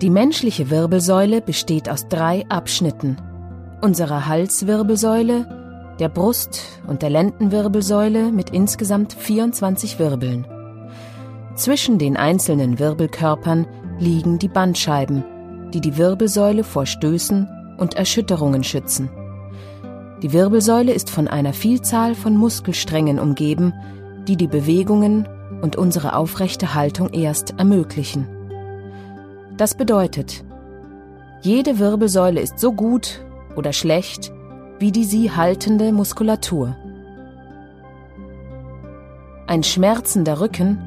Die menschliche Wirbelsäule besteht aus drei Abschnitten. Unserer Halswirbelsäule, der Brust- und der Lendenwirbelsäule mit insgesamt 24 Wirbeln. Zwischen den einzelnen Wirbelkörpern liegen die Bandscheiben, die die Wirbelsäule vor Stößen und Erschütterungen schützen. Die Wirbelsäule ist von einer Vielzahl von Muskelsträngen umgeben, die die Bewegungen und unsere aufrechte Haltung erst ermöglichen. Das bedeutet, jede Wirbelsäule ist so gut oder schlecht wie die sie haltende Muskulatur. Ein schmerzender Rücken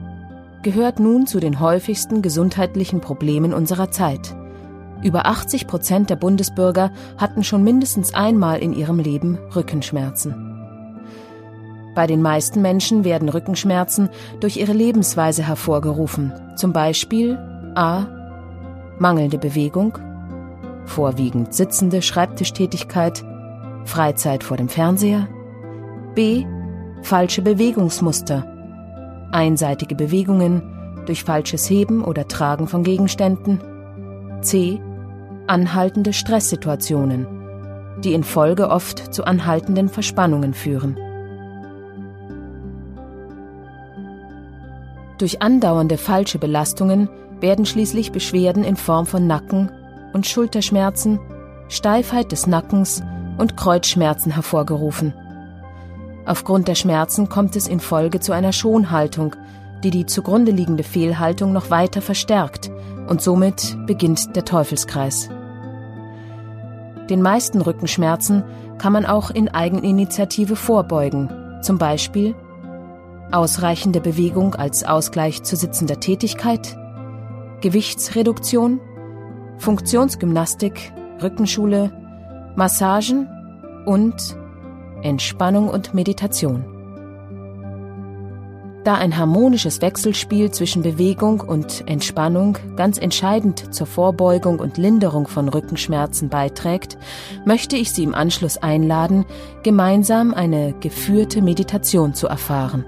gehört nun zu den häufigsten gesundheitlichen Problemen unserer Zeit. Über 80 Prozent der Bundesbürger hatten schon mindestens einmal in ihrem Leben Rückenschmerzen. Bei den meisten Menschen werden Rückenschmerzen durch ihre Lebensweise hervorgerufen, zum Beispiel a. mangelnde Bewegung, vorwiegend sitzende Schreibtischtätigkeit, Freizeit vor dem Fernseher, b. falsche Bewegungsmuster, einseitige Bewegungen durch falsches Heben oder Tragen von Gegenständen, c. anhaltende Stresssituationen, die in Folge oft zu anhaltenden Verspannungen führen. Durch andauernde falsche Belastungen werden schließlich Beschwerden in Form von Nacken- und Schulterschmerzen, Steifheit des Nackens und Kreuzschmerzen hervorgerufen. Aufgrund der Schmerzen kommt es in Folge zu einer Schonhaltung, die die zugrunde liegende Fehlhaltung noch weiter verstärkt und somit beginnt der Teufelskreis. Den meisten Rückenschmerzen kann man auch in Eigeninitiative vorbeugen, zum Beispiel ausreichende Bewegung als Ausgleich zu sitzender Tätigkeit, Gewichtsreduktion, Funktionsgymnastik, Rückenschule, Massagen und Entspannung und Meditation. Da ein harmonisches Wechselspiel zwischen Bewegung und Entspannung ganz entscheidend zur Vorbeugung und Linderung von Rückenschmerzen beiträgt, möchte ich Sie im Anschluss einladen, gemeinsam eine geführte Meditation zu erfahren.